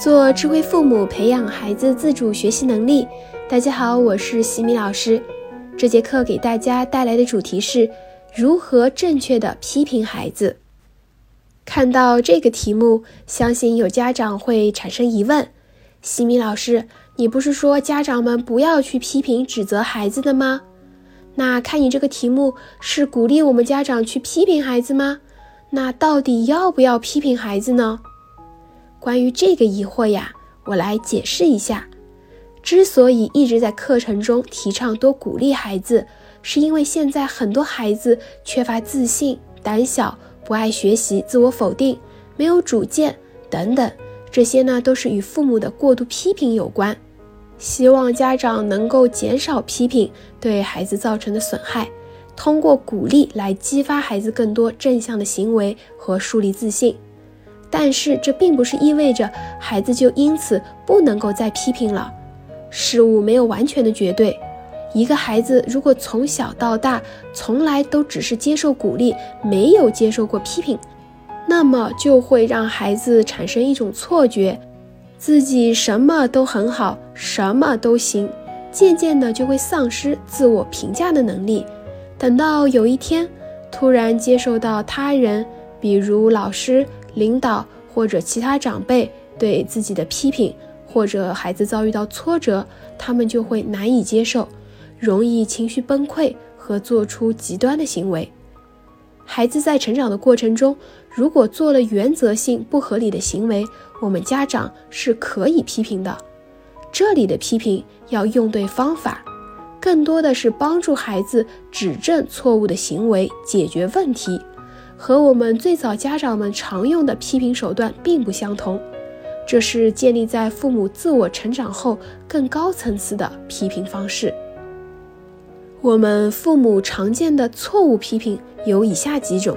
做智慧父母，培养孩子自主学习能力。大家好，我是西米老师。这节课给大家带来的主题是如何正确的批评孩子。看到这个题目，相信有家长会产生疑问：西米老师，你不是说家长们不要去批评指责孩子的吗？那看你这个题目是鼓励我们家长去批评孩子吗？那到底要不要批评孩子呢？关于这个疑惑呀，我来解释一下。之所以一直在课程中提倡多鼓励孩子，是因为现在很多孩子缺乏自信、胆小、不爱学习、自我否定、没有主见等等，这些呢都是与父母的过度批评有关。希望家长能够减少批评对孩子造成的损害，通过鼓励来激发孩子更多正向的行为和树立自信。但是这并不是意味着孩子就因此不能够再批评了。事物没有完全的绝对。一个孩子如果从小到大从来都只是接受鼓励，没有接受过批评，那么就会让孩子产生一种错觉，自己什么都很好，什么都行，渐渐的就会丧失自我评价的能力。等到有一天突然接受到他人，比如老师。领导或者其他长辈对自己的批评，或者孩子遭遇到挫折，他们就会难以接受，容易情绪崩溃和做出极端的行为。孩子在成长的过程中，如果做了原则性不合理的行为，我们家长是可以批评的。这里的批评要用对方法，更多的是帮助孩子指正错误的行为，解决问题。和我们最早家长们常用的批评手段并不相同，这是建立在父母自我成长后更高层次的批评方式。我们父母常见的错误批评有以下几种：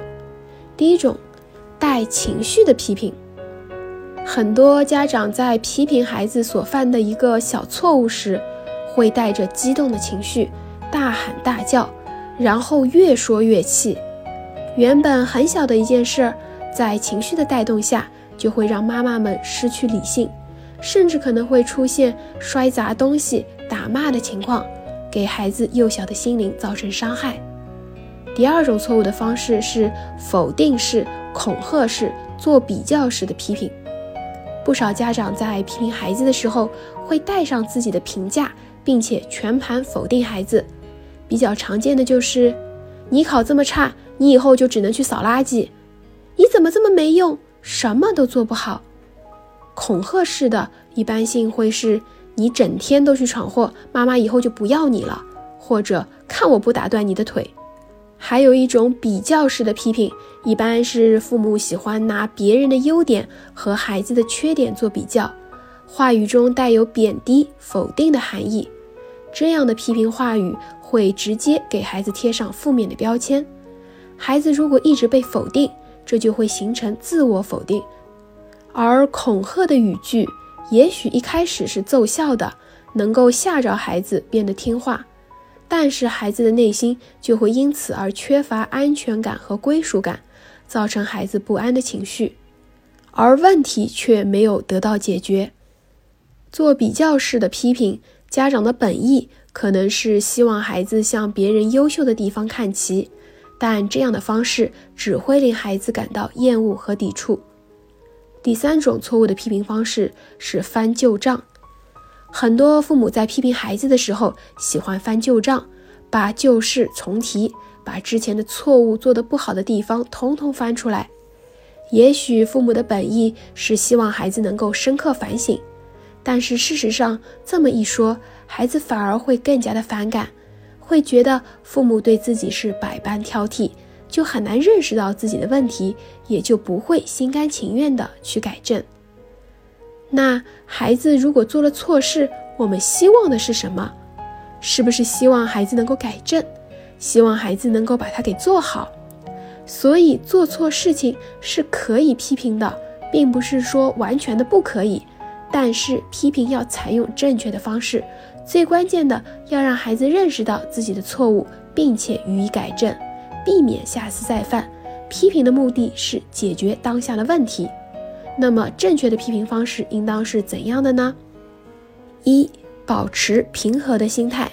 第一种，带情绪的批评。很多家长在批评孩子所犯的一个小错误时，会带着激动的情绪，大喊大叫，然后越说越气。原本很小的一件事，在情绪的带动下，就会让妈妈们失去理性，甚至可能会出现摔砸东西、打骂的情况，给孩子幼小的心灵造成伤害。第二种错误的方式是否定式、恐吓式、做比较式的批评。不少家长在批评孩子的时候，会带上自己的评价，并且全盘否定孩子。比较常见的就是：你考这么差。你以后就只能去扫垃圾，你怎么这么没用，什么都做不好？恐吓式的一般性会是你整天都去闯祸，妈妈以后就不要你了，或者看我不打断你的腿。还有一种比较式的批评，一般是父母喜欢拿别人的优点和孩子的缺点做比较，话语中带有贬低、否定的含义。这样的批评话语会直接给孩子贴上负面的标签。孩子如果一直被否定，这就会形成自我否定。而恐吓的语句，也许一开始是奏效的，能够吓着孩子变得听话，但是孩子的内心就会因此而缺乏安全感和归属感，造成孩子不安的情绪，而问题却没有得到解决。做比较式的批评，家长的本意可能是希望孩子向别人优秀的地方看齐。但这样的方式只会令孩子感到厌恶和抵触。第三种错误的批评方式是翻旧账。很多父母在批评孩子的时候，喜欢翻旧账，把旧事重提，把之前的错误做得不好的地方通通翻出来。也许父母的本意是希望孩子能够深刻反省，但是事实上这么一说，孩子反而会更加的反感。会觉得父母对自己是百般挑剔，就很难认识到自己的问题，也就不会心甘情愿的去改正。那孩子如果做了错事，我们希望的是什么？是不是希望孩子能够改正？希望孩子能够把它给做好？所以做错事情是可以批评的，并不是说完全的不可以，但是批评要采用正确的方式。最关键的要让孩子认识到自己的错误，并且予以改正，避免下次再犯。批评的目的是解决当下的问题。那么正确的批评方式应当是怎样的呢？一、保持平和的心态。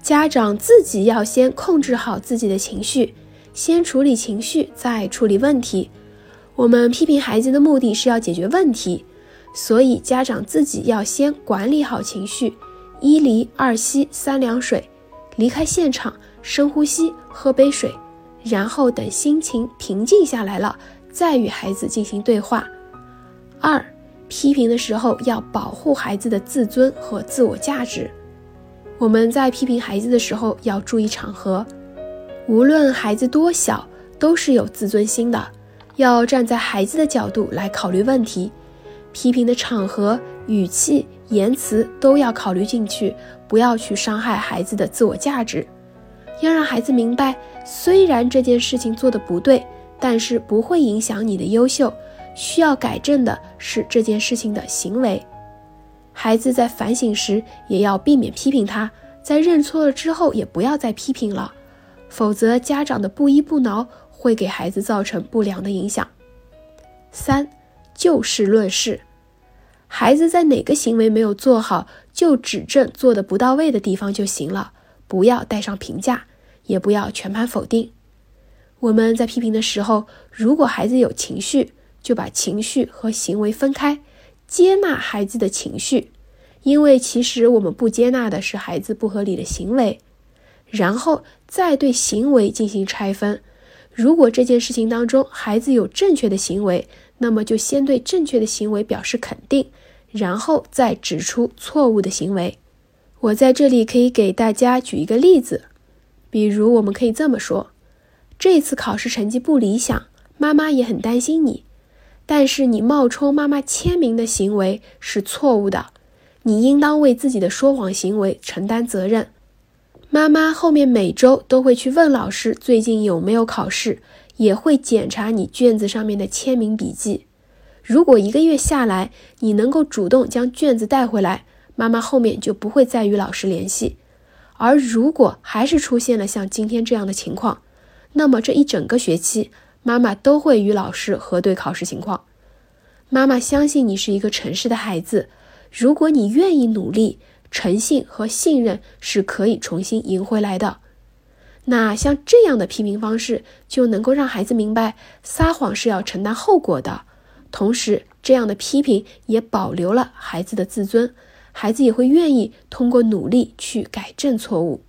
家长自己要先控制好自己的情绪，先处理情绪，再处理问题。我们批评孩子的目的是要解决问题，所以家长自己要先管理好情绪，一离二吸三凉水，离开现场，深呼吸，喝杯水，然后等心情平静下来了，再与孩子进行对话。二，批评的时候要保护孩子的自尊和自我价值。我们在批评孩子的时候要注意场合，无论孩子多小，都是有自尊心的。要站在孩子的角度来考虑问题，批评的场合、语气、言辞都要考虑进去，不要去伤害孩子的自我价值。要让孩子明白，虽然这件事情做的不对，但是不会影响你的优秀。需要改正的是这件事情的行为。孩子在反省时，也要避免批评他；在认错了之后，也不要再批评了，否则家长的不依不挠。会给孩子造成不良的影响。三，就事论事，孩子在哪个行为没有做好，就指正做的不到位的地方就行了，不要带上评价，也不要全盘否定。我们在批评的时候，如果孩子有情绪，就把情绪和行为分开，接纳孩子的情绪，因为其实我们不接纳的是孩子不合理的行为，然后再对行为进行拆分。如果这件事情当中孩子有正确的行为，那么就先对正确的行为表示肯定，然后再指出错误的行为。我在这里可以给大家举一个例子，比如我们可以这么说：这次考试成绩不理想，妈妈也很担心你，但是你冒充妈妈签名的行为是错误的，你应当为自己的说谎行为承担责任。妈妈后面每周都会去问老师最近有没有考试，也会检查你卷子上面的签名笔记。如果一个月下来你能够主动将卷子带回来，妈妈后面就不会再与老师联系。而如果还是出现了像今天这样的情况，那么这一整个学期妈妈都会与老师核对考试情况。妈妈相信你是一个诚实的孩子，如果你愿意努力。诚信和信任是可以重新赢回来的。那像这样的批评方式，就能够让孩子明白撒谎是要承担后果的。同时，这样的批评也保留了孩子的自尊，孩子也会愿意通过努力去改正错误。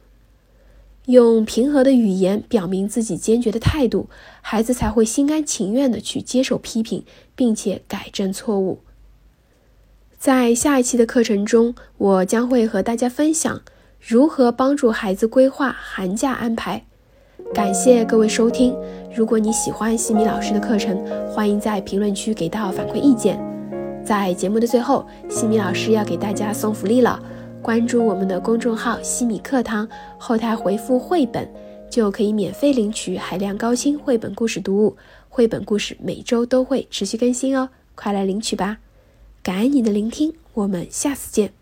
用平和的语言表明自己坚决的态度，孩子才会心甘情愿的去接受批评，并且改正错误。在下一期的课程中，我将会和大家分享如何帮助孩子规划寒假安排。感谢各位收听。如果你喜欢西米老师的课程，欢迎在评论区给到反馈意见。在节目的最后，西米老师要给大家送福利了。关注我们的公众号“西米课堂”，后台回复“绘本”，就可以免费领取海量高清绘本故事读物。绘本故事每周都会持续更新哦，快来领取吧！感恩你的聆听，我们下次见。